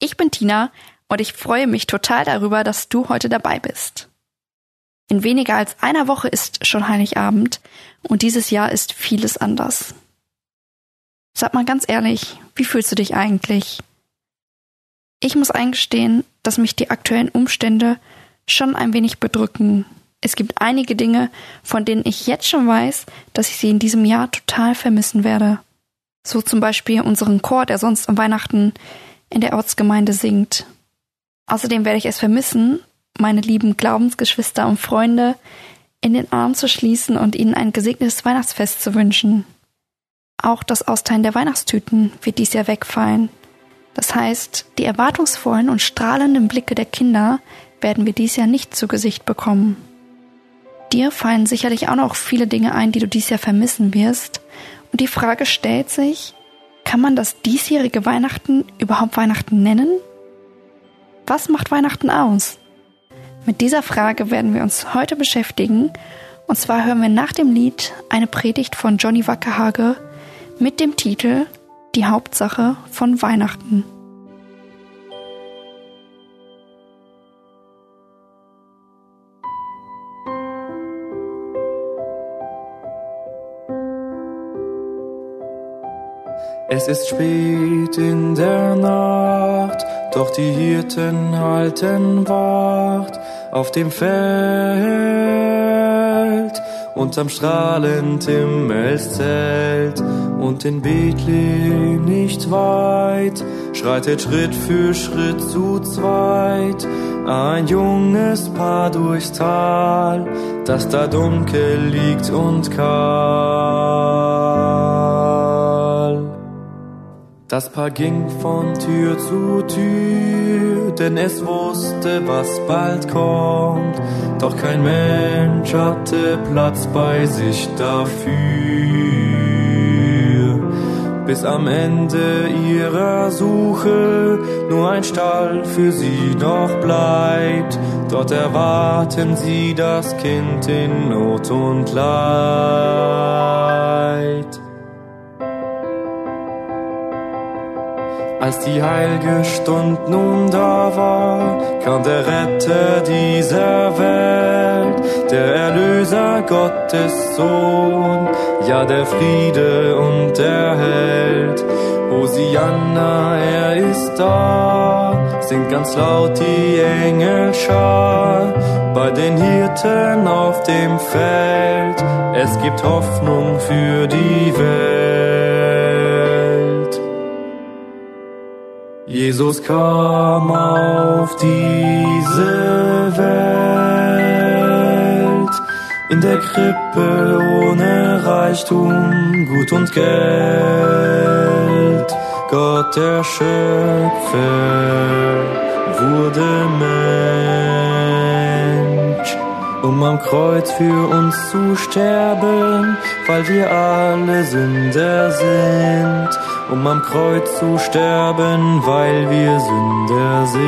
Ich bin Tina und ich freue mich total darüber, dass du heute dabei bist. In weniger als einer Woche ist schon Heiligabend und dieses Jahr ist vieles anders. Sag mal ganz ehrlich, wie fühlst du dich eigentlich? Ich muss eingestehen, dass mich die aktuellen Umstände schon ein wenig bedrücken. Es gibt einige Dinge, von denen ich jetzt schon weiß, dass ich sie in diesem Jahr total vermissen werde. So zum Beispiel unseren Chor, der sonst am Weihnachten in der Ortsgemeinde singt. Außerdem werde ich es vermissen, meine lieben Glaubensgeschwister und Freunde in den Arm zu schließen und ihnen ein gesegnetes Weihnachtsfest zu wünschen. Auch das Austeilen der Weihnachtstüten wird dies Jahr wegfallen. Das heißt, die erwartungsvollen und strahlenden Blicke der Kinder werden wir dies Jahr nicht zu Gesicht bekommen. Dir fallen sicherlich auch noch viele Dinge ein, die du dies Jahr vermissen wirst. Und die Frage stellt sich, kann man das diesjährige Weihnachten überhaupt Weihnachten nennen? Was macht Weihnachten aus? Mit dieser Frage werden wir uns heute beschäftigen. Und zwar hören wir nach dem Lied eine Predigt von Johnny Wackerhage mit dem Titel Die Hauptsache von Weihnachten. Es ist spät in der Nacht, doch die Hirten halten Wacht auf dem Feld. Unterm strahlend Himmelszelt und in Bethlehem nicht weit, schreitet Schritt für Schritt zu zweit ein junges Paar durchs Tal, das da dunkel liegt und kahl. Das Paar ging von Tür zu Tür, denn es wusste, was bald kommt. Doch kein Mensch hatte Platz bei sich dafür. Bis am Ende ihrer Suche nur ein Stall für sie noch bleibt. Dort erwarten sie das Kind in Not und Leid. Als die heilige Stund nun da war, kam der Retter dieser Welt, der Erlöser Gottes Sohn, ja der Friede und der Held. Hosianna, er ist da, singt ganz laut die Engelschar, bei den Hirten auf dem Feld, es gibt Hoffnung für die Welt. Jesus kam auf diese Welt, in der Krippe ohne Reichtum, Gut und Geld. Gott der Schöpfer wurde Mensch, um am Kreuz für uns zu sterben, weil wir alle Sünder sind um am Kreuz zu sterben, weil wir Sünder sind.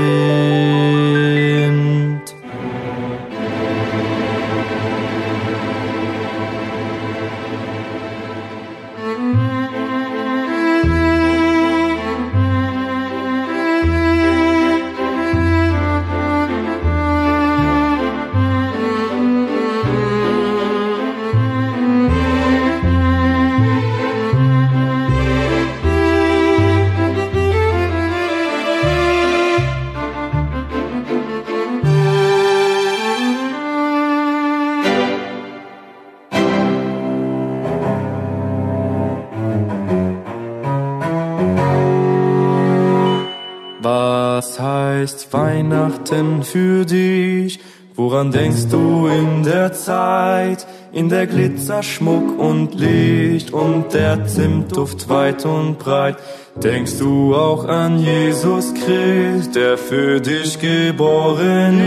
Weihnachten für dich? Woran denkst du in der Zeit? In der Glitzer, Schmuck und Licht und der Zimtduft weit und breit. Denkst du auch an Jesus Christ, der für dich geboren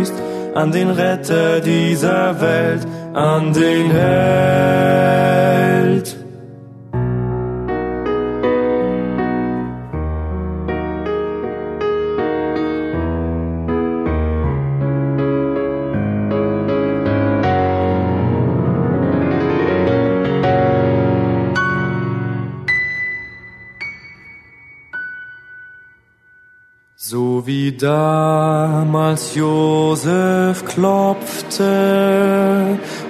ist, an den Retter dieser Welt, an den Held? Wie damals Josef klopfte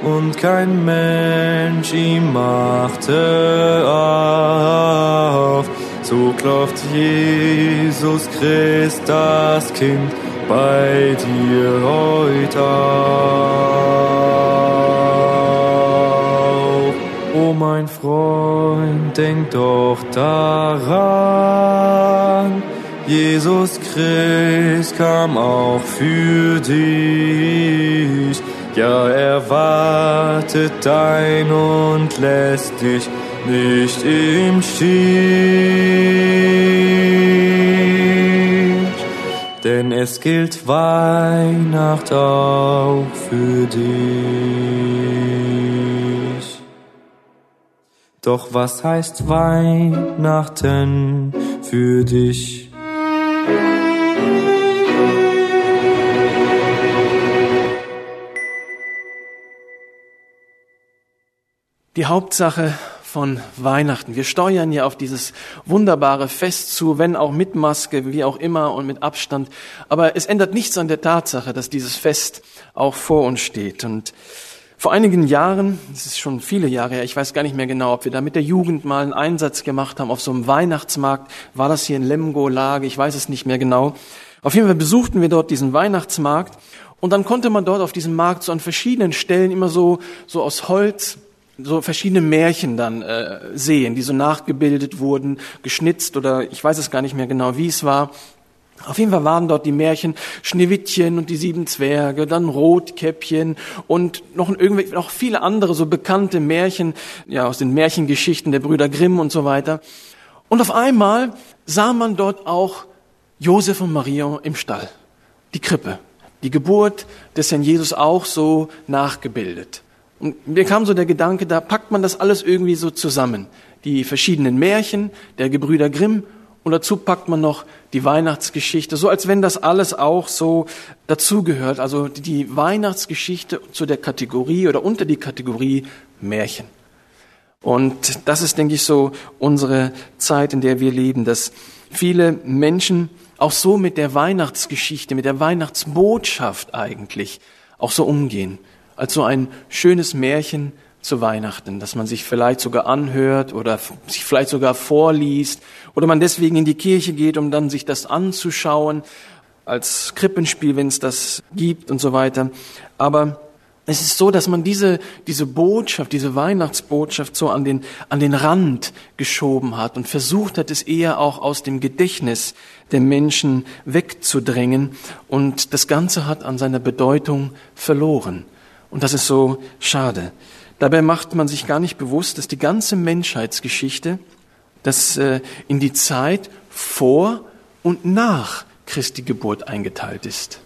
und kein Mensch ihm machte auf, so klopft Jesus Christ das Kind bei dir heute auf. Oh mein Freund, denk doch daran, Jesus Christ kam auch für dich. Ja, er wartet dein und lässt dich nicht im Stich. Denn es gilt Weihnacht auch für dich. Doch was heißt Weihnachten für dich? Die Hauptsache von Weihnachten. Wir steuern ja auf dieses wunderbare Fest zu, wenn auch mit Maske, wie auch immer und mit Abstand. Aber es ändert nichts an der Tatsache, dass dieses Fest auch vor uns steht. Und vor einigen Jahren, das ist schon viele Jahre her, ich weiß gar nicht mehr genau, ob wir da mit der Jugend mal einen Einsatz gemacht haben auf so einem Weihnachtsmarkt. War das hier in Lemgo-Lage? Ich weiß es nicht mehr genau. Auf jeden Fall besuchten wir dort diesen Weihnachtsmarkt und dann konnte man dort auf diesem Markt so an verschiedenen Stellen immer so, so aus Holz so verschiedene Märchen dann äh, sehen, die so nachgebildet wurden, geschnitzt oder ich weiß es gar nicht mehr genau, wie es war. Auf jeden Fall waren dort die Märchen Schneewittchen und die sieben Zwerge, dann Rotkäppchen und noch, irgendwie, noch viele andere so bekannte Märchen, ja, aus den Märchengeschichten der Brüder Grimm und so weiter. Und auf einmal sah man dort auch Josef und Maria im Stall, die Krippe, die Geburt des Herrn Jesus auch so nachgebildet. Und mir kam so der Gedanke, da packt man das alles irgendwie so zusammen. Die verschiedenen Märchen der Gebrüder Grimm und dazu packt man noch die Weihnachtsgeschichte, so als wenn das alles auch so dazugehört. Also die Weihnachtsgeschichte zu der Kategorie oder unter die Kategorie Märchen. Und das ist, denke ich, so unsere Zeit, in der wir leben, dass viele Menschen auch so mit der Weihnachtsgeschichte, mit der Weihnachtsbotschaft eigentlich auch so umgehen als so ein schönes Märchen zu Weihnachten, dass man sich vielleicht sogar anhört oder sich vielleicht sogar vorliest oder man deswegen in die Kirche geht, um dann sich das anzuschauen als Krippenspiel, wenn es das gibt und so weiter. Aber es ist so, dass man diese, diese Botschaft, diese Weihnachtsbotschaft so an den, an den Rand geschoben hat und versucht hat, es eher auch aus dem Gedächtnis der Menschen wegzudrängen. Und das Ganze hat an seiner Bedeutung verloren. Und das ist so schade. Dabei macht man sich gar nicht bewusst, dass die ganze Menschheitsgeschichte, dass äh, in die Zeit vor und nach Christi Geburt eingeteilt ist.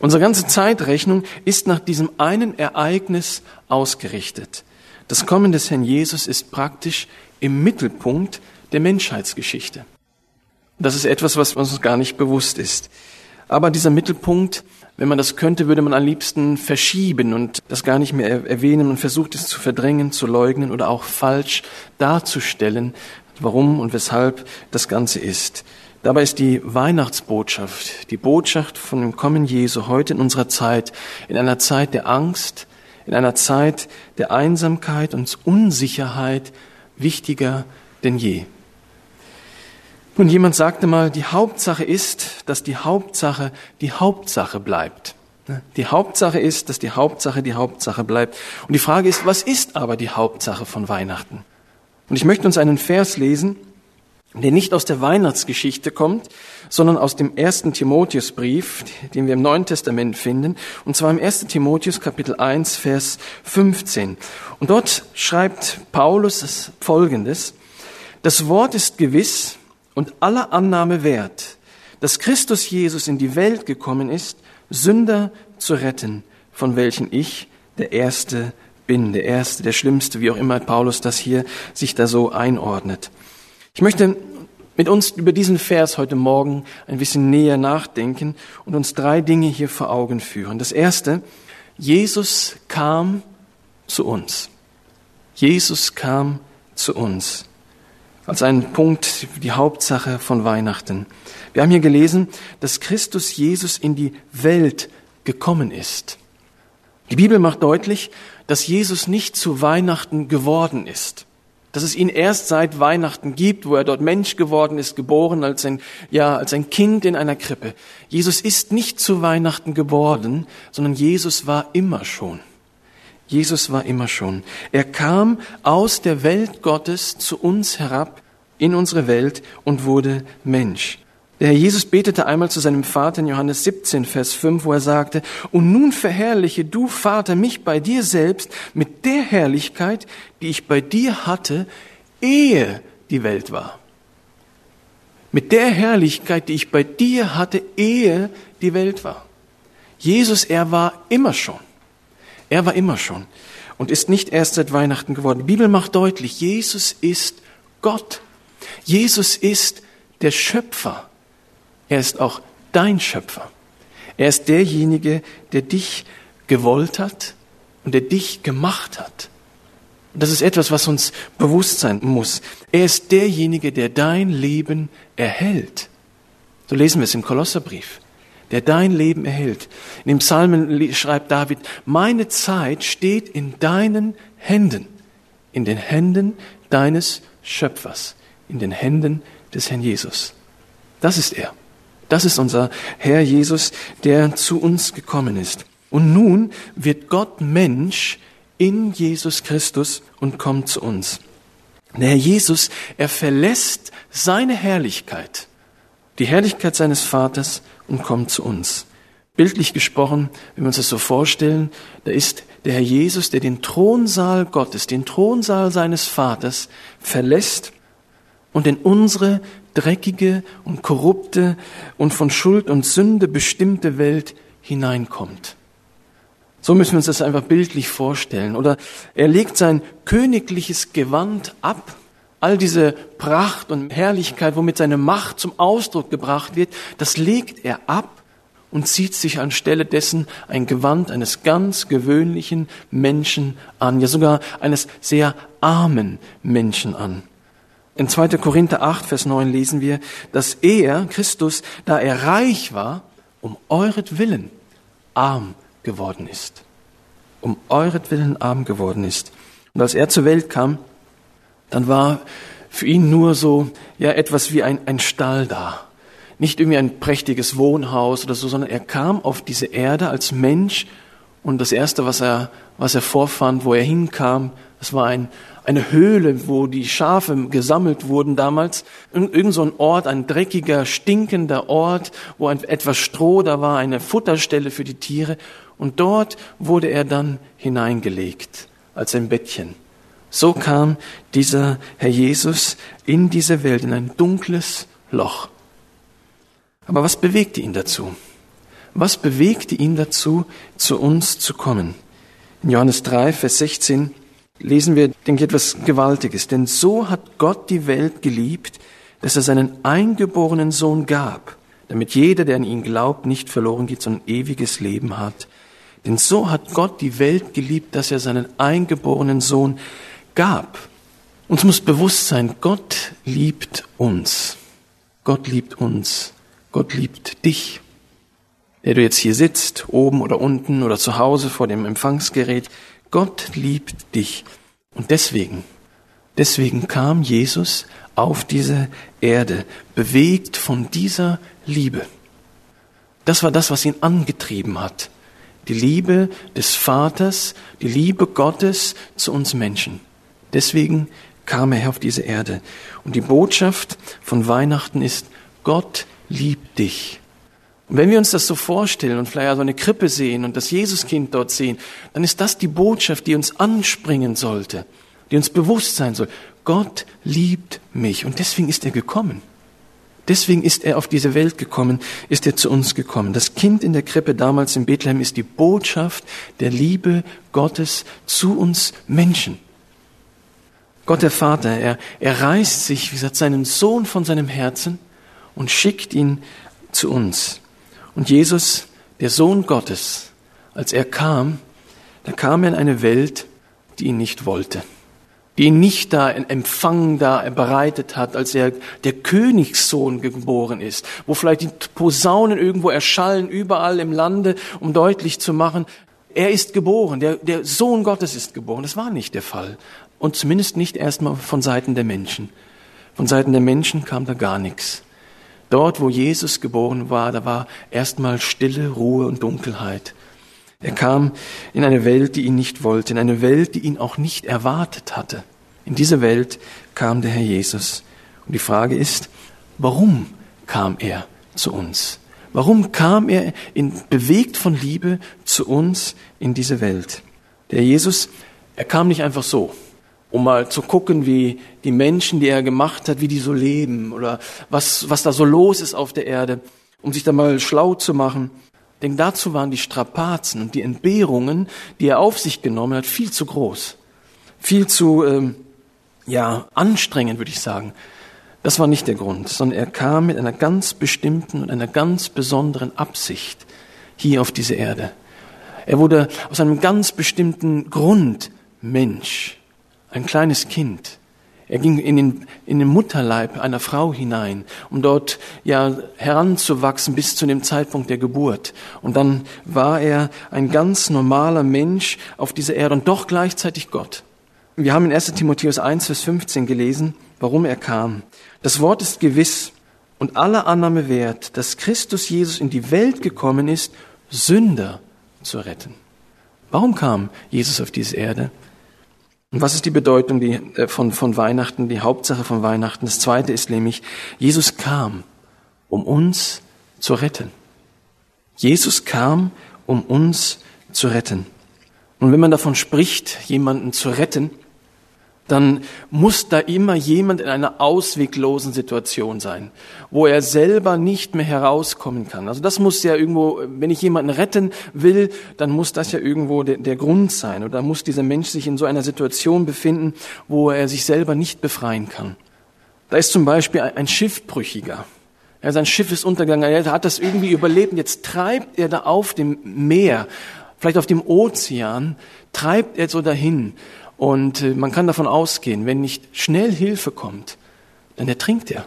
Unsere ganze Zeitrechnung ist nach diesem einen Ereignis ausgerichtet. Das Kommen des Herrn Jesus ist praktisch im Mittelpunkt der Menschheitsgeschichte. Das ist etwas, was uns gar nicht bewusst ist. Aber dieser Mittelpunkt wenn man das könnte, würde man am liebsten verschieben und das gar nicht mehr erwähnen und versucht es zu verdrängen, zu leugnen oder auch falsch darzustellen, warum und weshalb das Ganze ist. Dabei ist die Weihnachtsbotschaft, die Botschaft von dem Kommen Jesu heute in unserer Zeit, in einer Zeit der Angst, in einer Zeit der Einsamkeit und Unsicherheit wichtiger denn je. Nun, jemand sagte mal, die Hauptsache ist, dass die Hauptsache die Hauptsache bleibt. Die Hauptsache ist, dass die Hauptsache die Hauptsache bleibt. Und die Frage ist, was ist aber die Hauptsache von Weihnachten? Und ich möchte uns einen Vers lesen, der nicht aus der Weihnachtsgeschichte kommt, sondern aus dem ersten Timotheusbrief, den wir im Neuen Testament finden, und zwar im ersten Timotheus Kapitel 1, Vers 15. Und dort schreibt Paulus Folgendes, Das Wort ist gewiss und aller Annahme wert, dass Christus Jesus in die Welt gekommen ist, Sünder zu retten, von welchen ich der Erste bin, der Erste, der Schlimmste, wie auch immer Paulus das hier sich da so einordnet. Ich möchte mit uns über diesen Vers heute Morgen ein bisschen näher nachdenken und uns drei Dinge hier vor Augen führen. Das erste, Jesus kam zu uns. Jesus kam zu uns. Als ein Punkt, die Hauptsache von Weihnachten. Wir haben hier gelesen, dass Christus Jesus in die Welt gekommen ist. Die Bibel macht deutlich, dass Jesus nicht zu Weihnachten geworden ist. Dass es ihn erst seit Weihnachten gibt, wo er dort Mensch geworden ist, geboren als ein, ja, als ein Kind in einer Krippe. Jesus ist nicht zu Weihnachten geworden, sondern Jesus war immer schon. Jesus war immer schon. Er kam aus der Welt Gottes zu uns herab in unsere Welt und wurde Mensch. Der Herr Jesus betete einmal zu seinem Vater in Johannes 17, Vers 5, wo er sagte, Und nun verherrliche du, Vater, mich bei dir selbst mit der Herrlichkeit, die ich bei dir hatte, ehe die Welt war. Mit der Herrlichkeit, die ich bei dir hatte, ehe die Welt war. Jesus, er war immer schon. Er war immer schon und ist nicht erst seit Weihnachten geworden. Die Bibel macht deutlich, Jesus ist Gott. Jesus ist der Schöpfer er ist auch dein Schöpfer. Er ist derjenige, der dich gewollt hat und der dich gemacht hat. Und das ist etwas, was uns bewusst sein muss. Er ist derjenige, der dein Leben erhält. So lesen wir es im Kolosserbrief. Der dein Leben erhält. In dem Psalmen schreibt David, meine Zeit steht in deinen Händen, in den Händen deines Schöpfers, in den Händen des Herrn Jesus. Das ist er. Das ist unser Herr Jesus, der zu uns gekommen ist. Und nun wird Gott Mensch in Jesus Christus und kommt zu uns. Der Herr Jesus, er verlässt seine Herrlichkeit, die Herrlichkeit seines Vaters und kommt zu uns. Bildlich gesprochen, wenn wir uns das so vorstellen, da ist der Herr Jesus, der den Thronsaal Gottes, den Thronsaal seines Vaters verlässt und in unsere dreckige und korrupte und von Schuld und Sünde bestimmte Welt hineinkommt. So müssen wir uns das einfach bildlich vorstellen. Oder er legt sein königliches Gewand ab, all diese Pracht und Herrlichkeit, womit seine Macht zum Ausdruck gebracht wird, das legt er ab und zieht sich anstelle dessen ein Gewand eines ganz gewöhnlichen Menschen an, ja sogar eines sehr armen Menschen an. In 2. Korinther 8, Vers 9 lesen wir, dass er, Christus, da er reich war, um euretwillen arm geworden ist. Um euretwillen arm geworden ist. Und als er zur Welt kam, dann war für ihn nur so, ja, etwas wie ein, ein Stall da. Nicht irgendwie ein prächtiges Wohnhaus oder so, sondern er kam auf diese Erde als Mensch und das erste, was er, was er vorfand, wo er hinkam, das war ein, eine Höhle, wo die Schafe gesammelt wurden damals. Irgend so ein Ort, ein dreckiger, stinkender Ort, wo ein, etwas Stroh da war, eine Futterstelle für die Tiere. Und dort wurde er dann hineingelegt als ein Bettchen. So kam dieser Herr Jesus in diese Welt, in ein dunkles Loch. Aber was bewegte ihn dazu? Was bewegte ihn dazu, zu uns zu kommen? In Johannes 3, Vers 16 lesen wir, denke ich, etwas Gewaltiges. Denn so hat Gott die Welt geliebt, dass er seinen eingeborenen Sohn gab, damit jeder, der an ihn glaubt, nicht verloren geht, sondern ewiges Leben hat. Denn so hat Gott die Welt geliebt, dass er seinen eingeborenen Sohn gab. Uns muss bewusst sein, Gott liebt uns. Gott liebt uns. Gott liebt dich. Der du jetzt hier sitzt, oben oder unten oder zu Hause vor dem Empfangsgerät. Gott liebt dich. Und deswegen, deswegen kam Jesus auf diese Erde, bewegt von dieser Liebe. Das war das, was ihn angetrieben hat. Die Liebe des Vaters, die Liebe Gottes zu uns Menschen. Deswegen kam er auf diese Erde. Und die Botschaft von Weihnachten ist, Gott liebt dich. Und wenn wir uns das so vorstellen und vielleicht so eine Krippe sehen und das Jesuskind dort sehen, dann ist das die Botschaft, die uns anspringen sollte. die uns bewusst sein soll. Gott liebt mich und deswegen ist er gekommen. Deswegen ist er auf diese Welt gekommen, ist er zu uns gekommen. Das Kind in der Krippe damals in Bethlehem ist die Botschaft der Liebe Gottes zu uns Menschen. Gott der Vater, er, er reißt sich, wie gesagt, seinen Sohn von seinem Herzen und schickt ihn zu uns. Und Jesus, der Sohn Gottes, als er kam, da kam er in eine Welt, die ihn nicht wollte die ihn nicht da in Empfang da bereitet hat, als er der Königssohn geboren ist, wo vielleicht die Posaunen irgendwo erschallen, überall im Lande, um deutlich zu machen, er ist geboren, der, der Sohn Gottes ist geboren. Das war nicht der Fall. Und zumindest nicht erstmal von Seiten der Menschen. Von Seiten der Menschen kam da gar nichts. Dort, wo Jesus geboren war, da war erstmal Stille, Ruhe und Dunkelheit. Er kam in eine Welt, die ihn nicht wollte, in eine Welt, die ihn auch nicht erwartet hatte. In diese Welt kam der Herr Jesus. Und die Frage ist, warum kam er zu uns? Warum kam er in, bewegt von Liebe zu uns in diese Welt? Der Jesus, er kam nicht einfach so, um mal zu gucken, wie die Menschen, die er gemacht hat, wie die so leben oder was, was da so los ist auf der Erde, um sich da mal schlau zu machen. Denn dazu waren die Strapazen und die Entbehrungen, die er auf sich genommen hat, viel zu groß. Viel zu, ähm, ja, anstrengend, würde ich sagen. Das war nicht der Grund, sondern er kam mit einer ganz bestimmten und einer ganz besonderen Absicht hier auf diese Erde. Er wurde aus einem ganz bestimmten Grund Mensch, ein kleines Kind. Er ging in den, in den Mutterleib einer Frau hinein, um dort ja heranzuwachsen bis zu dem Zeitpunkt der Geburt. Und dann war er ein ganz normaler Mensch auf dieser Erde und doch gleichzeitig Gott. Wir haben in 1 Timotheus 1, Vers 15 gelesen, warum er kam. Das Wort ist gewiss und aller Annahme wert, dass Christus Jesus in die Welt gekommen ist, Sünder zu retten. Warum kam Jesus auf diese Erde? Und was ist die Bedeutung die, äh, von, von Weihnachten, die Hauptsache von Weihnachten? Das zweite ist nämlich, Jesus kam, um uns zu retten. Jesus kam, um uns zu retten. Und wenn man davon spricht, jemanden zu retten, dann muss da immer jemand in einer ausweglosen Situation sein, wo er selber nicht mehr herauskommen kann. Also das muss ja irgendwo, wenn ich jemanden retten will, dann muss das ja irgendwo der, der Grund sein. Oder muss dieser Mensch sich in so einer Situation befinden, wo er sich selber nicht befreien kann. Da ist zum Beispiel ein Schiffbrüchiger. Ja, sein Schiff ist untergegangen, er hat das irgendwie überlebt und jetzt treibt er da auf dem Meer, vielleicht auf dem Ozean, treibt er so dahin und äh, man kann davon ausgehen, wenn nicht schnell Hilfe kommt, dann ertrinkt er.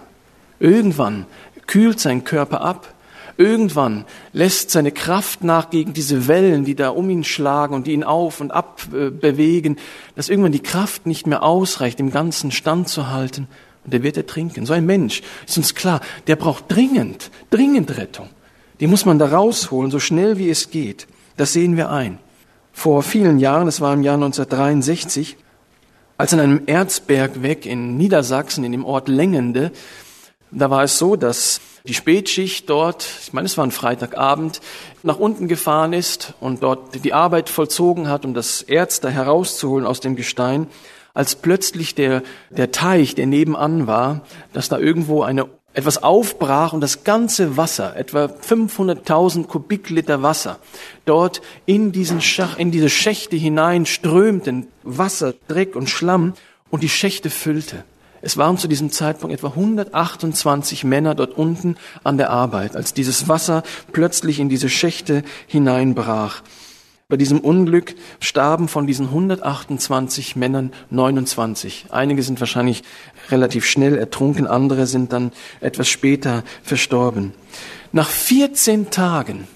Irgendwann kühlt sein Körper ab. Irgendwann lässt seine Kraft nach gegen diese Wellen, die da um ihn schlagen und die ihn auf und ab äh, bewegen, dass irgendwann die Kraft nicht mehr ausreicht, im Ganzen standzuhalten und er wird ertrinken. So ein Mensch, ist uns klar, der braucht dringend, dringend Rettung. Die muss man da rausholen, so schnell wie es geht. Das sehen wir ein vor vielen Jahren, es war im Jahr 1963, als an einem Erzbergweg in Niedersachsen, in dem Ort Lengende, da war es so, dass die Spätschicht dort, ich meine, es war ein Freitagabend, nach unten gefahren ist und dort die Arbeit vollzogen hat, um das Erz da herauszuholen aus dem Gestein, als plötzlich der, der Teich, der nebenan war, dass da irgendwo eine etwas aufbrach und das ganze Wasser, etwa 500.000 Kubikliter Wasser, dort in diesen Schach, in diese Schächte hinein strömten, Wasser, Dreck und Schlamm und die Schächte füllte. Es waren zu diesem Zeitpunkt etwa 128 Männer dort unten an der Arbeit, als dieses Wasser plötzlich in diese Schächte hineinbrach. Bei diesem Unglück starben von diesen 128 Männern 29. Einige sind wahrscheinlich relativ schnell ertrunken, andere sind dann etwas später verstorben. Nach 14 Tagen,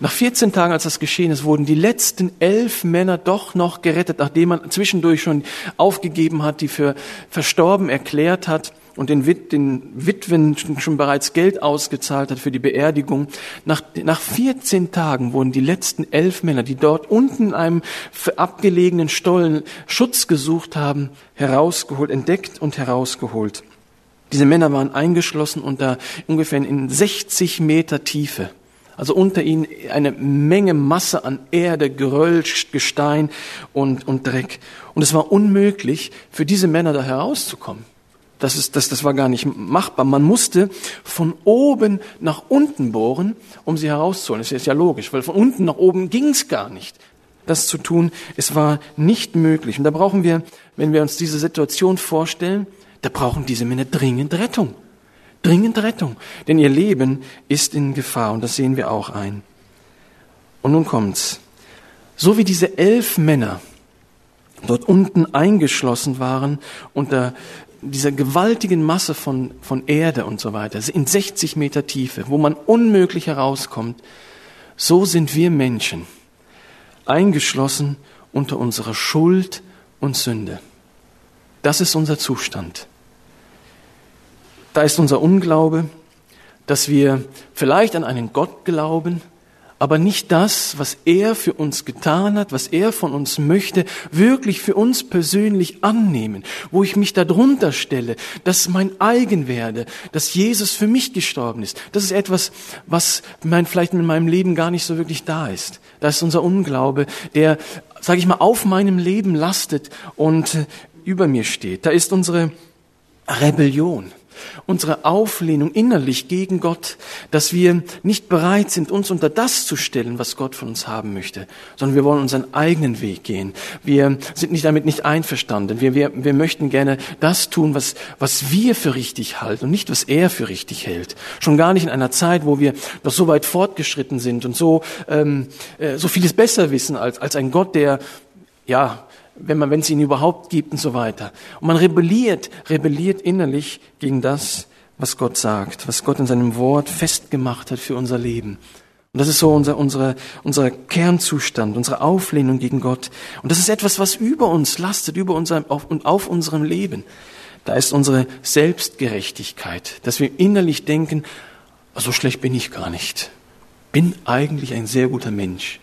nach 14 Tagen, als das geschehen ist, wurden die letzten elf Männer doch noch gerettet, nachdem man zwischendurch schon aufgegeben hat, die für verstorben erklärt hat und den, Wit den Witwen schon bereits Geld ausgezahlt hat für die Beerdigung. Nach, nach 14 Tagen wurden die letzten elf Männer, die dort unten in einem abgelegenen Stollen Schutz gesucht haben, herausgeholt, entdeckt und herausgeholt. Diese Männer waren eingeschlossen unter ungefähr in 60 Meter Tiefe Also unter ihnen eine Menge Masse an Erde, Geröll, Gestein und, und Dreck. Und es war unmöglich, für diese Männer da herauszukommen. Das, ist, das, das war gar nicht machbar. Man musste von oben nach unten bohren, um sie herauszuholen. Das ist ja logisch, weil von unten nach oben ging es gar nicht. Das zu tun, es war nicht möglich. Und da brauchen wir, wenn wir uns diese Situation vorstellen, da brauchen diese Männer dringend Rettung. Dringend Rettung. Denn ihr Leben ist in Gefahr und das sehen wir auch ein. Und nun kommt's. So wie diese elf Männer dort unten eingeschlossen waren unter dieser gewaltigen Masse von, von Erde und so weiter, in 60 Meter Tiefe, wo man unmöglich herauskommt, so sind wir Menschen eingeschlossen unter unserer Schuld und Sünde. Das ist unser Zustand. Da ist unser Unglaube, dass wir vielleicht an einen Gott glauben, aber nicht das, was er für uns getan hat, was er von uns möchte, wirklich für uns persönlich annehmen, wo ich mich darunter stelle, dass mein eigen werde, dass Jesus für mich gestorben ist. Das ist etwas, was mein, vielleicht in meinem Leben gar nicht so wirklich da ist. Das ist unser Unglaube, der, sage ich mal, auf meinem Leben lastet und über mir steht. Da ist unsere Rebellion unsere Auflehnung innerlich gegen Gott, dass wir nicht bereit sind, uns unter das zu stellen, was Gott von uns haben möchte, sondern wir wollen unseren eigenen Weg gehen. Wir sind nicht damit nicht einverstanden. Wir, wir, wir möchten gerne das tun, was, was wir für richtig halten und nicht, was er für richtig hält. Schon gar nicht in einer Zeit, wo wir noch so weit fortgeschritten sind und so, ähm, äh, so vieles besser wissen als, als ein Gott, der ja, wenn man, wenn es ihn überhaupt gibt und so weiter. Und man rebelliert, rebelliert innerlich gegen das, was Gott sagt, was Gott in seinem Wort festgemacht hat für unser Leben. Und das ist so unser, unsere, unser Kernzustand, unsere Auflehnung gegen Gott. Und das ist etwas, was über uns lastet, über unserem, auf, auf unserem Leben. Da ist unsere Selbstgerechtigkeit, dass wir innerlich denken, so schlecht bin ich gar nicht. Bin eigentlich ein sehr guter Mensch.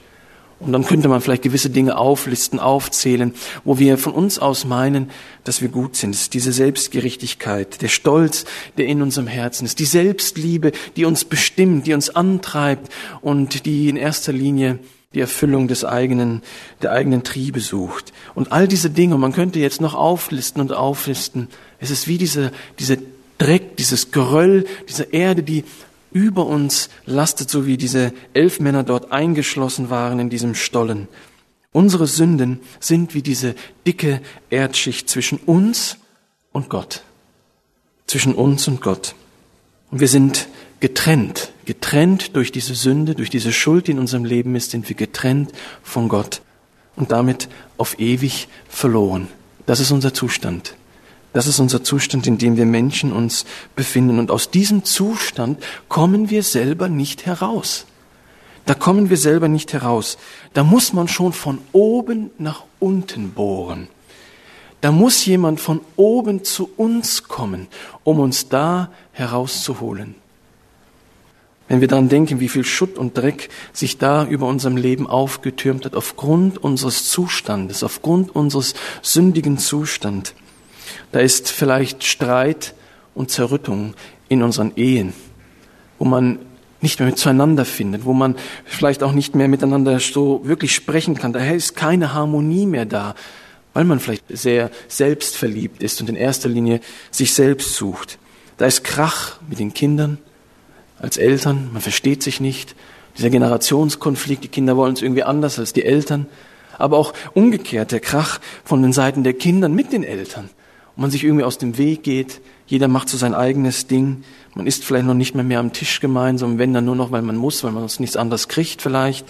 Und dann könnte man vielleicht gewisse Dinge auflisten, aufzählen, wo wir von uns aus meinen, dass wir gut sind. Diese Selbstgerechtigkeit, der Stolz, der in unserem Herzen ist, die Selbstliebe, die uns bestimmt, die uns antreibt und die in erster Linie die Erfüllung des eigenen, der eigenen Triebe sucht. Und all diese Dinge, man könnte jetzt noch auflisten und auflisten. Es ist wie diese, diese Dreck, dieses Geröll, diese Erde, die über uns lastet, so wie diese elf Männer dort eingeschlossen waren in diesem Stollen. Unsere Sünden sind wie diese dicke Erdschicht zwischen uns und Gott. Zwischen uns und Gott. Und wir sind getrennt, getrennt durch diese Sünde, durch diese Schuld, die in unserem Leben ist, sind wir getrennt von Gott und damit auf ewig verloren. Das ist unser Zustand. Das ist unser Zustand, in dem wir Menschen uns befinden. Und aus diesem Zustand kommen wir selber nicht heraus. Da kommen wir selber nicht heraus. Da muss man schon von oben nach unten bohren. Da muss jemand von oben zu uns kommen, um uns da herauszuholen. Wenn wir daran denken, wie viel Schutt und Dreck sich da über unserem Leben aufgetürmt hat, aufgrund unseres Zustandes, aufgrund unseres sündigen Zustandes, da ist vielleicht Streit und Zerrüttung in unseren Ehen, wo man nicht mehr zueinander findet, wo man vielleicht auch nicht mehr miteinander so wirklich sprechen kann. Daher ist keine Harmonie mehr da, weil man vielleicht sehr selbstverliebt ist und in erster Linie sich selbst sucht. Da ist Krach mit den Kindern als Eltern, man versteht sich nicht. Dieser Generationskonflikt, die Kinder wollen es irgendwie anders als die Eltern. Aber auch umgekehrt der Krach von den Seiten der Kinder mit den Eltern und man sich irgendwie aus dem Weg geht. Jeder macht so sein eigenes Ding. Man isst vielleicht noch nicht mehr mehr am Tisch gemeinsam, wenn dann nur noch, weil man muss, weil man sonst nichts anderes kriegt vielleicht.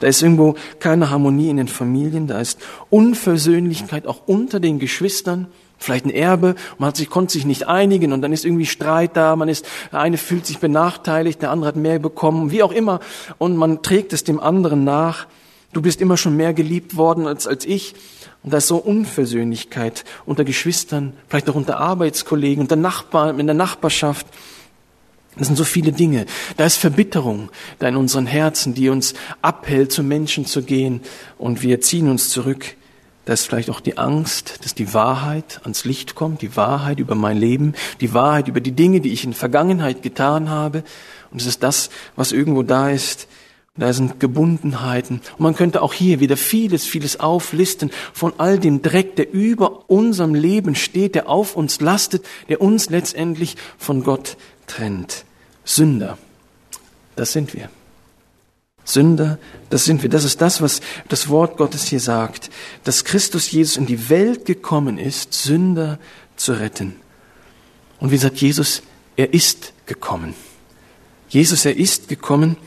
Da ist irgendwo keine Harmonie in den Familien, da ist Unversöhnlichkeit auch unter den Geschwistern. Vielleicht ein Erbe, man hat sich, konnte sich nicht einigen und dann ist irgendwie Streit da, man ist, der eine fühlt sich benachteiligt, der andere hat mehr bekommen, wie auch immer, und man trägt es dem anderen nach. Du bist immer schon mehr geliebt worden als, als ich. Und da ist so Unversöhnlichkeit unter Geschwistern, vielleicht auch unter Arbeitskollegen, unter Nachbarn, in der Nachbarschaft. Das sind so viele Dinge. Da ist Verbitterung da in unseren Herzen, die uns abhält, zu Menschen zu gehen. Und wir ziehen uns zurück. Da ist vielleicht auch die Angst, dass die Wahrheit ans Licht kommt, die Wahrheit über mein Leben, die Wahrheit über die Dinge, die ich in Vergangenheit getan habe. Und es ist das, was irgendwo da ist. Da sind Gebundenheiten. Und man könnte auch hier wieder vieles, vieles auflisten von all dem Dreck, der über unserem Leben steht, der auf uns lastet, der uns letztendlich von Gott trennt. Sünder, das sind wir. Sünder, das sind wir. Das ist das, was das Wort Gottes hier sagt, dass Christus Jesus in die Welt gekommen ist, Sünder zu retten. Und wie sagt Jesus, er ist gekommen. Jesus, er ist gekommen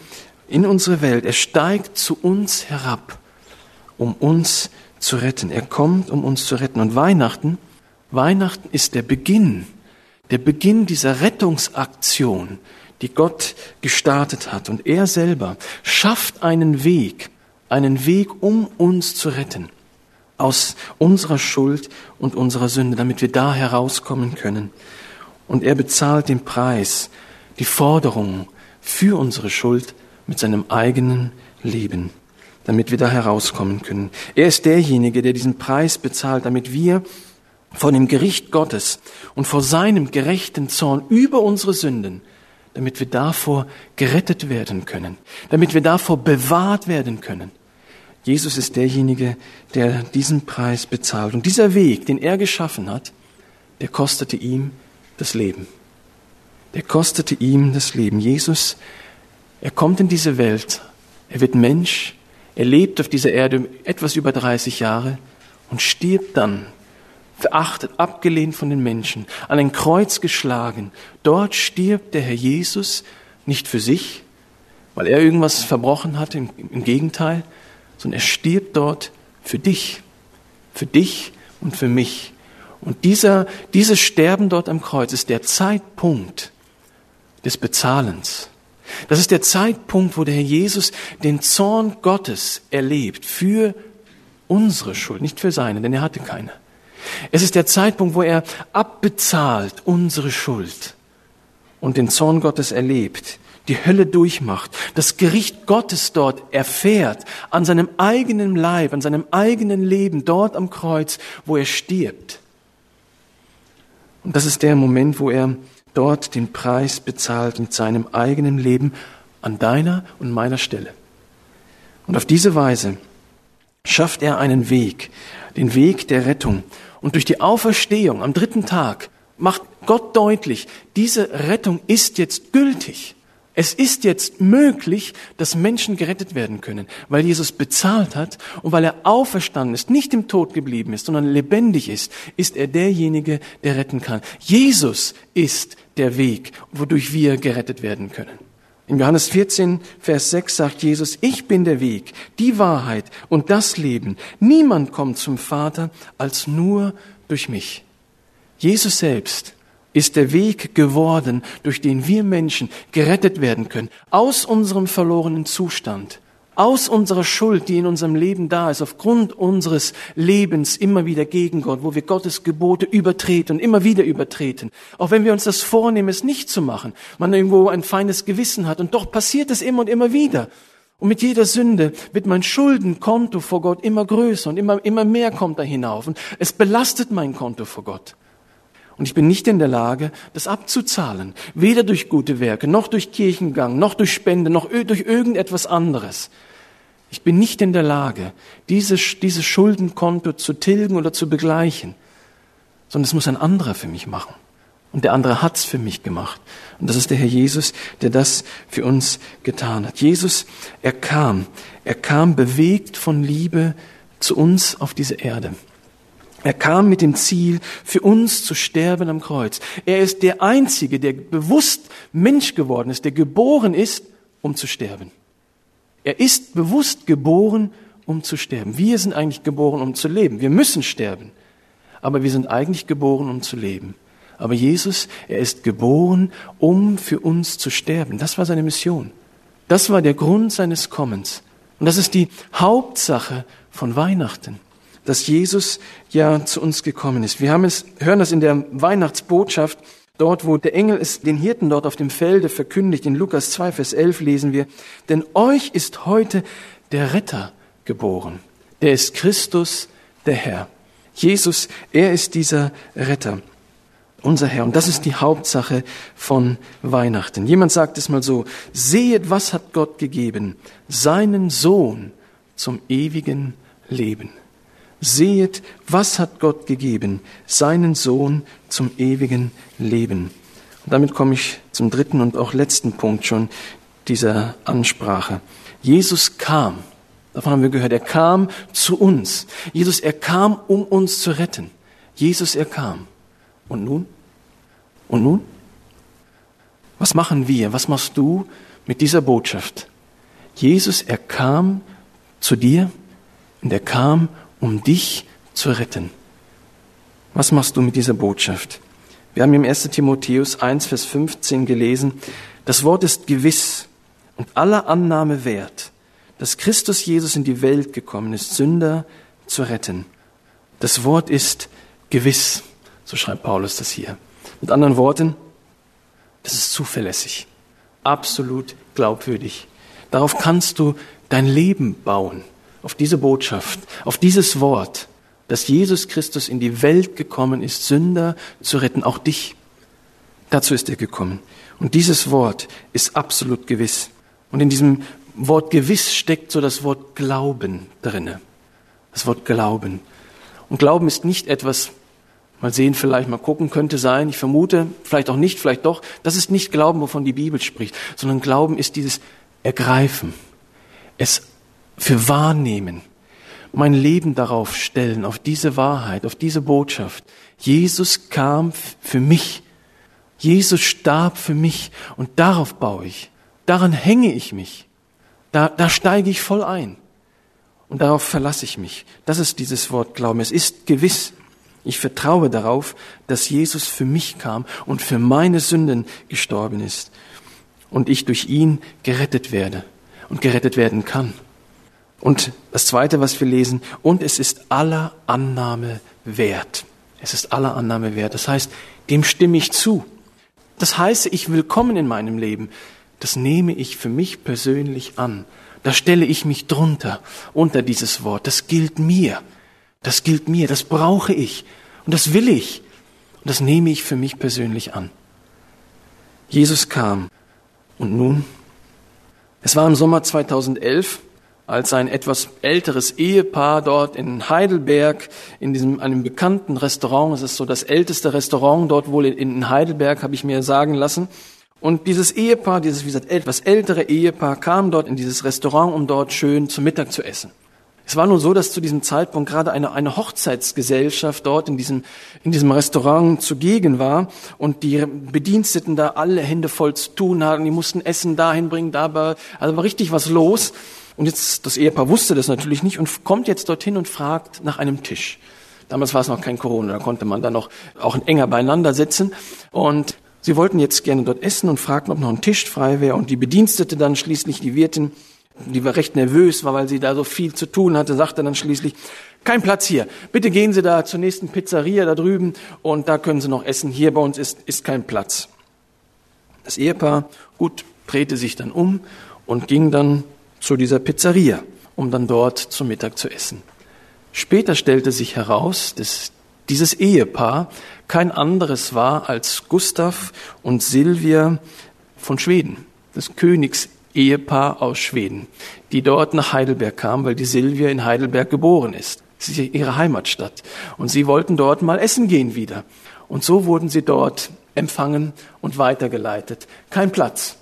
in unsere Welt. Er steigt zu uns herab, um uns zu retten. Er kommt, um uns zu retten. Und Weihnachten, Weihnachten ist der Beginn, der Beginn dieser Rettungsaktion, die Gott gestartet hat. Und er selber schafft einen Weg, einen Weg, um uns zu retten aus unserer Schuld und unserer Sünde, damit wir da herauskommen können. Und er bezahlt den Preis, die Forderung für unsere Schuld mit seinem eigenen Leben, damit wir da herauskommen können. Er ist derjenige, der diesen Preis bezahlt, damit wir vor dem Gericht Gottes und vor seinem gerechten Zorn über unsere Sünden damit wir davor gerettet werden können, damit wir davor bewahrt werden können. Jesus ist derjenige, der diesen Preis bezahlt. Und dieser Weg, den er geschaffen hat, der kostete ihm das Leben. Der kostete ihm das Leben. Jesus, er kommt in diese Welt, er wird Mensch, er lebt auf dieser Erde etwas über 30 Jahre und stirbt dann verachtet, abgelehnt von den Menschen, an ein Kreuz geschlagen. Dort stirbt der Herr Jesus nicht für sich, weil er irgendwas verbrochen hat, im, Gegenteil, sondern er stirbt dort für dich, für dich und für mich. Und dieser, dieses Sterben dort am Kreuz ist der Zeitpunkt des Bezahlens. Das ist der Zeitpunkt, wo der Herr Jesus den Zorn Gottes erlebt für unsere Schuld, nicht für seine, denn er hatte keine. Es ist der Zeitpunkt, wo er abbezahlt unsere Schuld und den Zorn Gottes erlebt, die Hölle durchmacht, das Gericht Gottes dort erfährt, an seinem eigenen Leib, an seinem eigenen Leben, dort am Kreuz, wo er stirbt. Und das ist der Moment, wo er dort den Preis bezahlt mit seinem eigenen Leben an deiner und meiner Stelle. Und auf diese Weise schafft er einen Weg, den Weg der Rettung. Und durch die Auferstehung am dritten Tag macht Gott deutlich, diese Rettung ist jetzt gültig. Es ist jetzt möglich, dass Menschen gerettet werden können, weil Jesus bezahlt hat und weil er auferstanden ist, nicht im Tod geblieben ist, sondern lebendig ist, ist er derjenige, der retten kann. Jesus ist der Weg, wodurch wir gerettet werden können. In Johannes 14, Vers 6 sagt Jesus, ich bin der Weg, die Wahrheit und das Leben. Niemand kommt zum Vater als nur durch mich. Jesus selbst ist der Weg geworden, durch den wir Menschen gerettet werden können, aus unserem verlorenen Zustand aus unserer Schuld, die in unserem Leben da ist, aufgrund unseres Lebens immer wieder gegen Gott, wo wir Gottes Gebote übertreten und immer wieder übertreten. Auch wenn wir uns das vornehmen, es nicht zu machen, man irgendwo ein feines Gewissen hat und doch passiert es immer und immer wieder. Und mit jeder Sünde wird mein Schuldenkonto vor Gott immer größer und immer, immer mehr kommt da hinauf. Und es belastet mein Konto vor Gott. Und ich bin nicht in der Lage, das abzuzahlen. Weder durch gute Werke, noch durch Kirchengang, noch durch Spende, noch durch irgendetwas anderes. Ich bin nicht in der Lage, dieses, dieses Schuldenkonto zu tilgen oder zu begleichen, sondern es muss ein anderer für mich machen. Und der andere hat's für mich gemacht. Und das ist der Herr Jesus, der das für uns getan hat. Jesus, er kam, er kam bewegt von Liebe zu uns auf diese Erde. Er kam mit dem Ziel, für uns zu sterben am Kreuz. Er ist der Einzige, der bewusst Mensch geworden ist, der geboren ist, um zu sterben. Er ist bewusst geboren, um zu sterben. Wir sind eigentlich geboren, um zu leben. Wir müssen sterben. Aber wir sind eigentlich geboren, um zu leben. Aber Jesus, er ist geboren, um für uns zu sterben. Das war seine Mission. Das war der Grund seines Kommens. Und das ist die Hauptsache von Weihnachten dass Jesus ja zu uns gekommen ist. Wir haben es, hören das in der Weihnachtsbotschaft, dort wo der Engel es den Hirten dort auf dem Felde verkündigt, in Lukas 2, Vers 11 lesen wir, denn euch ist heute der Retter geboren. Der ist Christus, der Herr. Jesus, er ist dieser Retter, unser Herr. Und das ist die Hauptsache von Weihnachten. Jemand sagt es mal so, sehet, was hat Gott gegeben? Seinen Sohn zum ewigen Leben. Sehet, was hat Gott gegeben? Seinen Sohn zum ewigen Leben. Und damit komme ich zum dritten und auch letzten Punkt schon dieser Ansprache. Jesus kam. Davon haben wir gehört. Er kam zu uns. Jesus, er kam, um uns zu retten. Jesus, er kam. Und nun? Und nun? Was machen wir? Was machst du mit dieser Botschaft? Jesus, er kam zu dir und er kam, um dich zu retten. Was machst du mit dieser Botschaft? Wir haben im 1. Timotheus 1, Vers 15 gelesen, das Wort ist gewiss und aller Annahme wert, dass Christus Jesus in die Welt gekommen ist, Sünder zu retten. Das Wort ist gewiss, so schreibt Paulus das hier. Mit anderen Worten, das ist zuverlässig, absolut glaubwürdig. Darauf kannst du dein Leben bauen, auf diese Botschaft, auf dieses Wort, dass Jesus Christus in die Welt gekommen ist, Sünder zu retten, auch dich. Dazu ist er gekommen. Und dieses Wort ist absolut gewiss. Und in diesem Wort gewiss steckt so das Wort Glauben drinne. Das Wort Glauben. Und Glauben ist nicht etwas, mal sehen, vielleicht mal gucken, könnte sein, ich vermute, vielleicht auch nicht, vielleicht doch. Das ist nicht Glauben, wovon die Bibel spricht, sondern Glauben ist dieses Ergreifen, es für wahrnehmen, mein Leben darauf stellen, auf diese Wahrheit, auf diese Botschaft. Jesus kam für mich. Jesus starb für mich und darauf baue ich. Daran hänge ich mich. Da, da steige ich voll ein. Und darauf verlasse ich mich. Das ist dieses Wort Glauben. Es ist gewiss. Ich vertraue darauf, dass Jesus für mich kam und für meine Sünden gestorben ist. Und ich durch ihn gerettet werde und gerettet werden kann. Und das Zweite, was wir lesen, und es ist aller Annahme wert. Es ist aller Annahme wert. Das heißt, dem stimme ich zu. Das heißt, ich willkommen in meinem Leben. Das nehme ich für mich persönlich an. Da stelle ich mich drunter, unter dieses Wort. Das gilt mir. Das gilt mir. Das brauche ich. Und das will ich. Und das nehme ich für mich persönlich an. Jesus kam. Und nun? Es war im Sommer 2011 als ein etwas älteres Ehepaar dort in Heidelberg in diesem einem bekannten Restaurant, es ist so das älteste Restaurant dort wohl in Heidelberg, habe ich mir sagen lassen. Und dieses Ehepaar, dieses wie gesagt etwas ältere Ehepaar kam dort in dieses Restaurant, um dort schön zu Mittag zu essen. Es war nun so, dass zu diesem Zeitpunkt gerade eine, eine Hochzeitsgesellschaft dort in diesem, in diesem Restaurant zugegen war und die Bediensteten da alle Hände voll zu tun hatten. Die mussten Essen dahin bringen, dabei, also war richtig was los. Und jetzt, das Ehepaar wusste das natürlich nicht und kommt jetzt dorthin und fragt nach einem Tisch. Damals war es noch kein Corona, da konnte man dann noch auch enger beieinander sitzen. Und sie wollten jetzt gerne dort essen und fragten, ob noch ein Tisch frei wäre. Und die Bedienstete dann schließlich, die Wirtin, die war recht nervös, war, weil sie da so viel zu tun hatte, sagte dann schließlich, kein Platz hier. Bitte gehen Sie da zur nächsten Pizzeria da drüben und da können Sie noch essen. Hier bei uns ist, ist kein Platz. Das Ehepaar, gut, drehte sich dann um und ging dann zu dieser Pizzeria, um dann dort zum Mittag zu essen. Später stellte sich heraus, dass dieses Ehepaar kein anderes war als Gustav und Silvia von Schweden, das Königsehepaar aus Schweden, die dort nach Heidelberg kam, weil die Silvia in Heidelberg geboren ist. Das ist ihre Heimatstadt. Und sie wollten dort mal essen gehen wieder. Und so wurden sie dort empfangen und weitergeleitet. Kein Platz.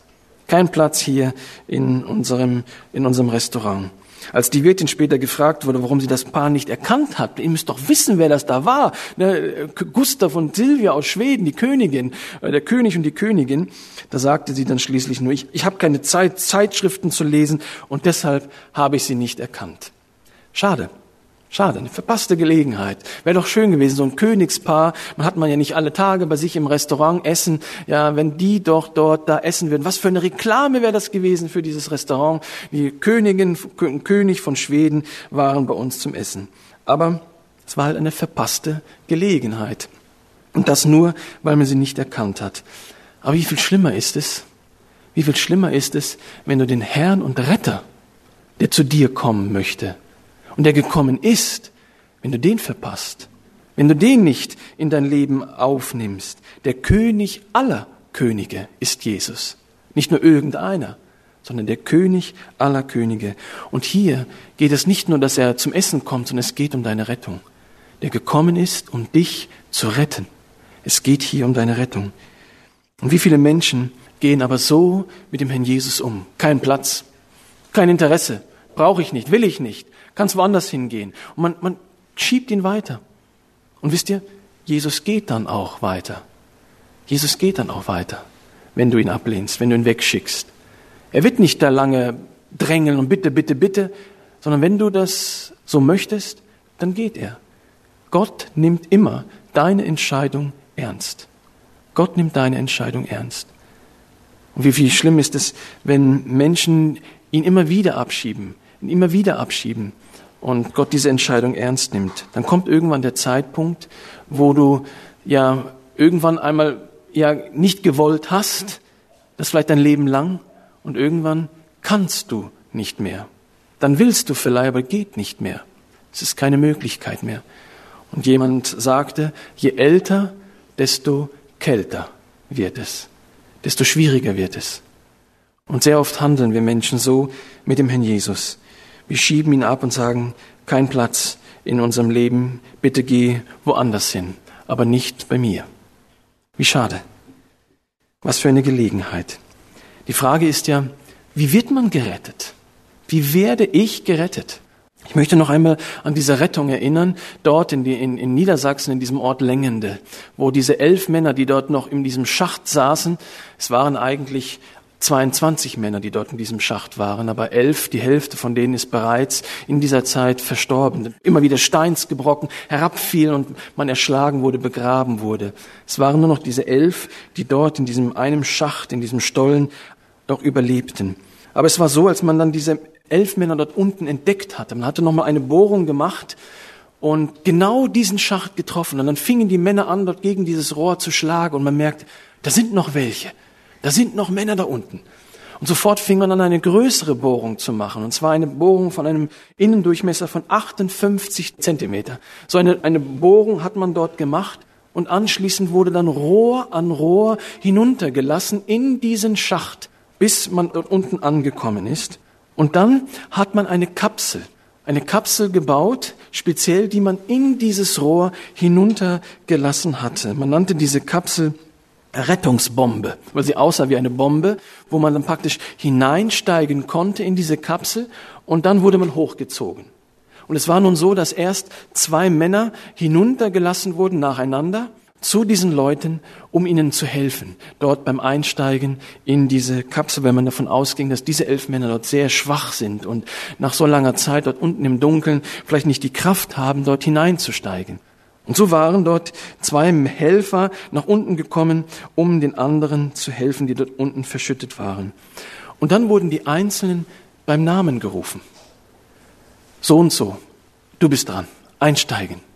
Kein Platz hier in unserem, in unserem Restaurant. Als die Wirtin später gefragt wurde, warum sie das Paar nicht erkannt hat, ihr müsst doch wissen, wer das da war. Ne, Gustav und Silvia aus Schweden, die Königin, äh, der König und die Königin. Da sagte sie dann schließlich nur, ich, ich habe keine Zeit, Zeitschriften zu lesen und deshalb habe ich sie nicht erkannt. Schade. Schade, eine verpasste Gelegenheit. Wäre doch schön gewesen, so ein Königspaar. Man hat man ja nicht alle Tage bei sich im Restaurant essen. Ja, wenn die doch dort da essen würden. Was für eine Reklame wäre das gewesen für dieses Restaurant? Die Königin, König von Schweden waren bei uns zum Essen. Aber es war halt eine verpasste Gelegenheit. Und das nur, weil man sie nicht erkannt hat. Aber wie viel schlimmer ist es? Wie viel schlimmer ist es, wenn du den Herrn und Retter, der zu dir kommen möchte, und der gekommen ist, wenn du den verpasst, wenn du den nicht in dein Leben aufnimmst, der König aller Könige ist Jesus. Nicht nur irgendeiner, sondern der König aller Könige. Und hier geht es nicht nur, dass er zum Essen kommt, sondern es geht um deine Rettung. Der gekommen ist, um dich zu retten. Es geht hier um deine Rettung. Und wie viele Menschen gehen aber so mit dem Herrn Jesus um? Kein Platz, kein Interesse, brauche ich nicht, will ich nicht, kannst woanders hingehen. Und man, man schiebt ihn weiter. Und wisst ihr, Jesus geht dann auch weiter. Jesus geht dann auch weiter, wenn du ihn ablehnst, wenn du ihn wegschickst. Er wird nicht da lange drängeln und bitte, bitte, bitte, sondern wenn du das so möchtest, dann geht er. Gott nimmt immer deine Entscheidung ernst. Gott nimmt deine Entscheidung ernst. Und wie viel schlimm ist es, wenn Menschen ihn immer wieder abschieben, ihn immer wieder abschieben und Gott diese Entscheidung ernst nimmt. Dann kommt irgendwann der Zeitpunkt, wo du ja irgendwann einmal ja nicht gewollt hast, das vielleicht dein Leben lang, und irgendwann kannst du nicht mehr. Dann willst du vielleicht, aber geht nicht mehr. Es ist keine Möglichkeit mehr. Und jemand sagte, je älter, desto kälter wird es, desto schwieriger wird es. Und sehr oft handeln wir Menschen so mit dem Herrn Jesus. Wir schieben ihn ab und sagen, kein Platz in unserem Leben, bitte geh woanders hin, aber nicht bei mir. Wie schade. Was für eine Gelegenheit. Die Frage ist ja, wie wird man gerettet? Wie werde ich gerettet? Ich möchte noch einmal an diese Rettung erinnern, dort in, die, in, in Niedersachsen, in diesem Ort Längende, wo diese elf Männer, die dort noch in diesem Schacht saßen, es waren eigentlich 22 Männer, die dort in diesem Schacht waren, aber elf, die Hälfte von denen ist bereits in dieser Zeit verstorben. Immer wieder Steins gebrochen, herabfiel und man erschlagen wurde, begraben wurde. Es waren nur noch diese elf, die dort in diesem einem Schacht, in diesem Stollen noch überlebten. Aber es war so, als man dann diese elf Männer dort unten entdeckt hatte, man hatte nochmal eine Bohrung gemacht und genau diesen Schacht getroffen. Und dann fingen die Männer an, dort gegen dieses Rohr zu schlagen und man merkt, da sind noch welche. Da sind noch Männer da unten. Und sofort fing man an, eine größere Bohrung zu machen. Und zwar eine Bohrung von einem Innendurchmesser von 58 Zentimeter. So eine, eine Bohrung hat man dort gemacht. Und anschließend wurde dann Rohr an Rohr hinuntergelassen in diesen Schacht, bis man dort unten angekommen ist. Und dann hat man eine Kapsel, eine Kapsel gebaut, speziell, die man in dieses Rohr hinuntergelassen hatte. Man nannte diese Kapsel Rettungsbombe, weil sie aussah wie eine Bombe, wo man dann praktisch hineinsteigen konnte in diese Kapsel und dann wurde man hochgezogen. Und es war nun so, dass erst zwei Männer hinuntergelassen wurden nacheinander zu diesen Leuten, um ihnen zu helfen, dort beim Einsteigen in diese Kapsel, wenn man davon ausging, dass diese elf Männer dort sehr schwach sind und nach so langer Zeit dort unten im Dunkeln vielleicht nicht die Kraft haben, dort hineinzusteigen. Und so waren dort zwei Helfer nach unten gekommen, um den anderen zu helfen, die dort unten verschüttet waren. Und dann wurden die Einzelnen beim Namen gerufen. So und so, du bist dran, einsteigen.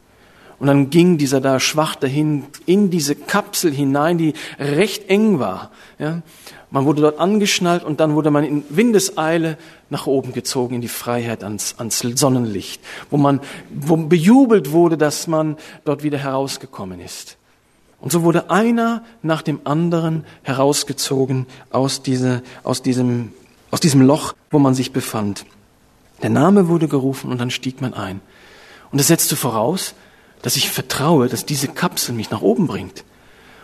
Und dann ging dieser da schwach dahin in diese Kapsel hinein, die recht eng war. Ja. Man wurde dort angeschnallt und dann wurde man in Windeseile nach oben gezogen in die Freiheit ans, ans Sonnenlicht, wo man wo bejubelt wurde, dass man dort wieder herausgekommen ist. Und so wurde einer nach dem anderen herausgezogen aus, diese, aus, diesem, aus diesem Loch, wo man sich befand. Der Name wurde gerufen und dann stieg man ein. Und das setzte voraus, dass ich vertraue, dass diese Kapsel mich nach oben bringt.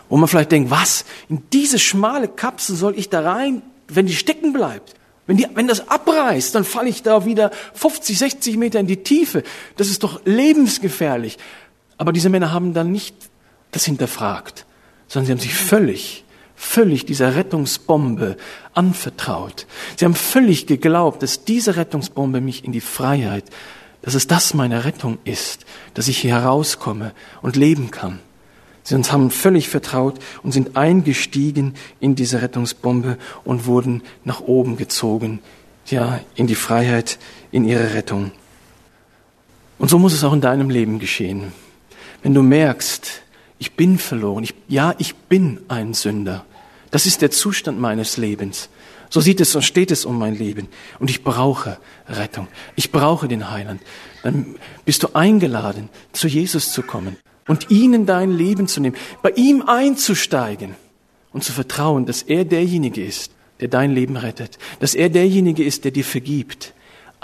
Wo man vielleicht denkt, was, in diese schmale Kapsel soll ich da rein, wenn die stecken bleibt? Wenn, die, wenn das abreißt, dann falle ich da wieder 50, 60 Meter in die Tiefe. Das ist doch lebensgefährlich. Aber diese Männer haben dann nicht das hinterfragt, sondern sie haben sich völlig, völlig dieser Rettungsbombe anvertraut. Sie haben völlig geglaubt, dass diese Rettungsbombe mich in die Freiheit, dass es das meine Rettung ist, dass ich hier herauskomme und leben kann. Sie uns haben völlig vertraut und sind eingestiegen in diese Rettungsbombe und wurden nach oben gezogen, ja, in die Freiheit, in ihre Rettung. Und so muss es auch in deinem Leben geschehen. Wenn du merkst, ich bin verloren, ich, ja, ich bin ein Sünder. Das ist der Zustand meines Lebens. So sieht es und steht es um mein Leben. Und ich brauche Rettung. Ich brauche den Heiland. dann bist du eingeladen, zu Jesus zu kommen und ihn in dein Leben zu nehmen, bei ihm einzusteigen und zu vertrauen, dass er derjenige ist, der dein Leben rettet, dass er derjenige ist, der dir vergibt,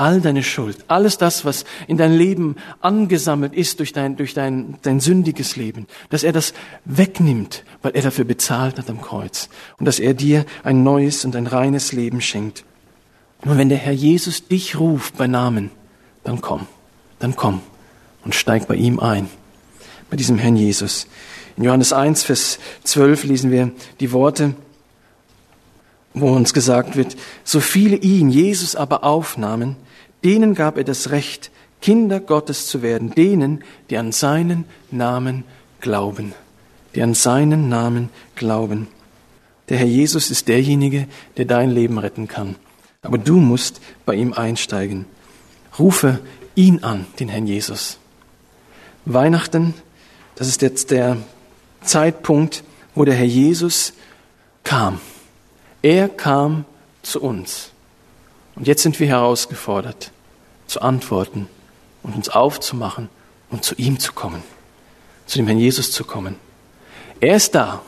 all deine Schuld, alles das, was in dein Leben angesammelt ist durch dein, durch dein, dein sündiges Leben, dass er das wegnimmt, weil er dafür bezahlt hat am Kreuz und dass er dir ein neues und ein reines Leben schenkt. Und wenn der Herr Jesus dich ruft bei Namen, dann komm, dann komm und steig bei ihm ein, bei diesem Herrn Jesus. In Johannes 1, Vers 12 lesen wir die Worte, wo uns gesagt wird, so viele ihn, Jesus aber aufnahmen, denen gab er das Recht, Kinder Gottes zu werden, denen, die an seinen Namen glauben, die an seinen Namen glauben. Der Herr Jesus ist derjenige, der dein Leben retten kann. Aber du musst bei ihm einsteigen. Rufe ihn an, den Herrn Jesus. Weihnachten, das ist jetzt der Zeitpunkt, wo der Herr Jesus kam. Er kam zu uns. Und jetzt sind wir herausgefordert, zu antworten und uns aufzumachen und zu ihm zu kommen, zu dem Herrn Jesus zu kommen. Er ist da,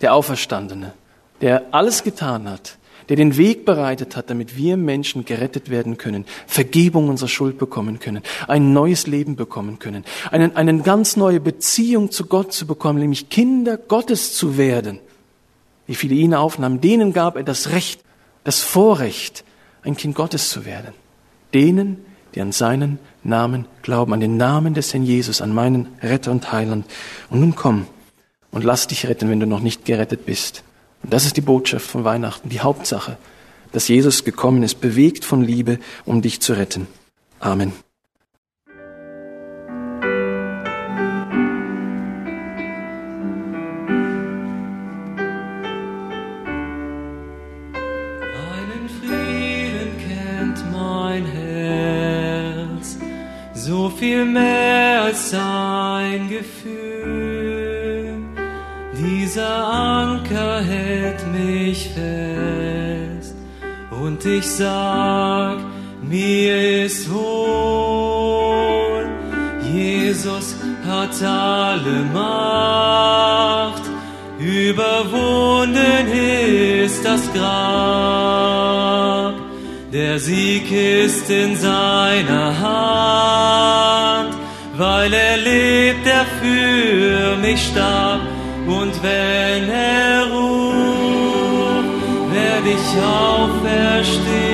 der Auferstandene, der alles getan hat, der den Weg bereitet hat, damit wir Menschen gerettet werden können, Vergebung unserer Schuld bekommen können, ein neues Leben bekommen können, eine, eine ganz neue Beziehung zu Gott zu bekommen, nämlich Kinder Gottes zu werden. Wie viele ihn aufnahmen, denen gab er das Recht, das Vorrecht, ein Kind Gottes zu werden. Denen, die an seinen Namen glauben, an den Namen des Herrn Jesus, an meinen Retter und Heiland. Und nun komm und lass dich retten, wenn du noch nicht gerettet bist. Und das ist die Botschaft von Weihnachten, die Hauptsache, dass Jesus gekommen ist, bewegt von Liebe, um dich zu retten. Amen. Viel mehr als ein Gefühl. Dieser Anker hält mich fest und ich sag, mir ist wohl. Jesus hat alle Macht, überwunden ist das Grab. Der Sieg ist in seiner Hand, weil er lebt, der für mich starb. Und wenn er ruft, werde ich auferstehen,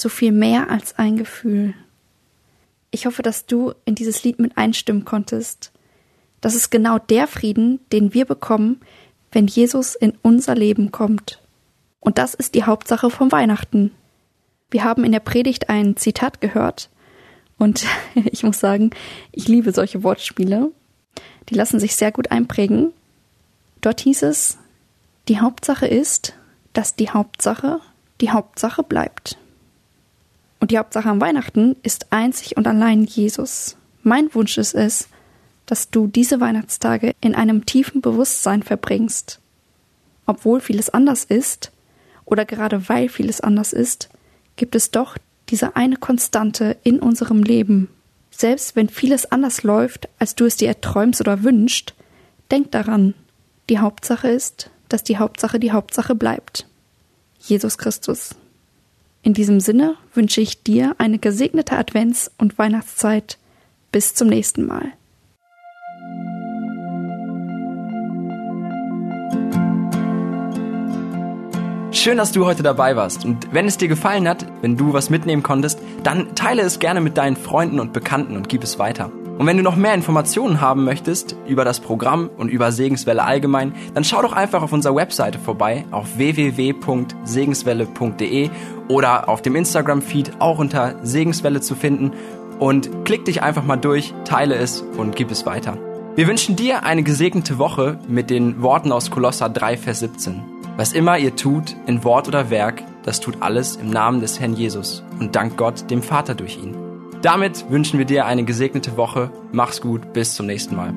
so viel mehr als ein Gefühl. Ich hoffe, dass du in dieses Lied mit einstimmen konntest. Das ist genau der Frieden, den wir bekommen, wenn Jesus in unser Leben kommt. Und das ist die Hauptsache vom Weihnachten. Wir haben in der Predigt ein Zitat gehört und ich muss sagen, ich liebe solche Wortspiele. Die lassen sich sehr gut einprägen. Dort hieß es, die Hauptsache ist, dass die Hauptsache die Hauptsache bleibt. Und die Hauptsache am Weihnachten ist einzig und allein Jesus. Mein Wunsch ist es, dass du diese Weihnachtstage in einem tiefen Bewusstsein verbringst. Obwohl vieles anders ist, oder gerade weil vieles anders ist, gibt es doch diese eine Konstante in unserem Leben. Selbst wenn vieles anders läuft, als du es dir erträumst oder wünschst, denk daran, die Hauptsache ist, dass die Hauptsache die Hauptsache bleibt. Jesus Christus. In diesem Sinne wünsche ich dir eine gesegnete Advents- und Weihnachtszeit. Bis zum nächsten Mal. Schön, dass du heute dabei warst. Und wenn es dir gefallen hat, wenn du was mitnehmen konntest, dann teile es gerne mit deinen Freunden und Bekannten und gib es weiter. Und wenn du noch mehr Informationen haben möchtest über das Programm und über Segenswelle allgemein, dann schau doch einfach auf unserer Webseite vorbei auf www.segenswelle.de oder auf dem Instagram-Feed auch unter Segenswelle zu finden und klick dich einfach mal durch, teile es und gib es weiter. Wir wünschen dir eine gesegnete Woche mit den Worten aus Kolosser 3, Vers 17. Was immer ihr tut, in Wort oder Werk, das tut alles im Namen des Herrn Jesus und dank Gott, dem Vater durch ihn. Damit wünschen wir dir eine gesegnete Woche. Mach's gut, bis zum nächsten Mal.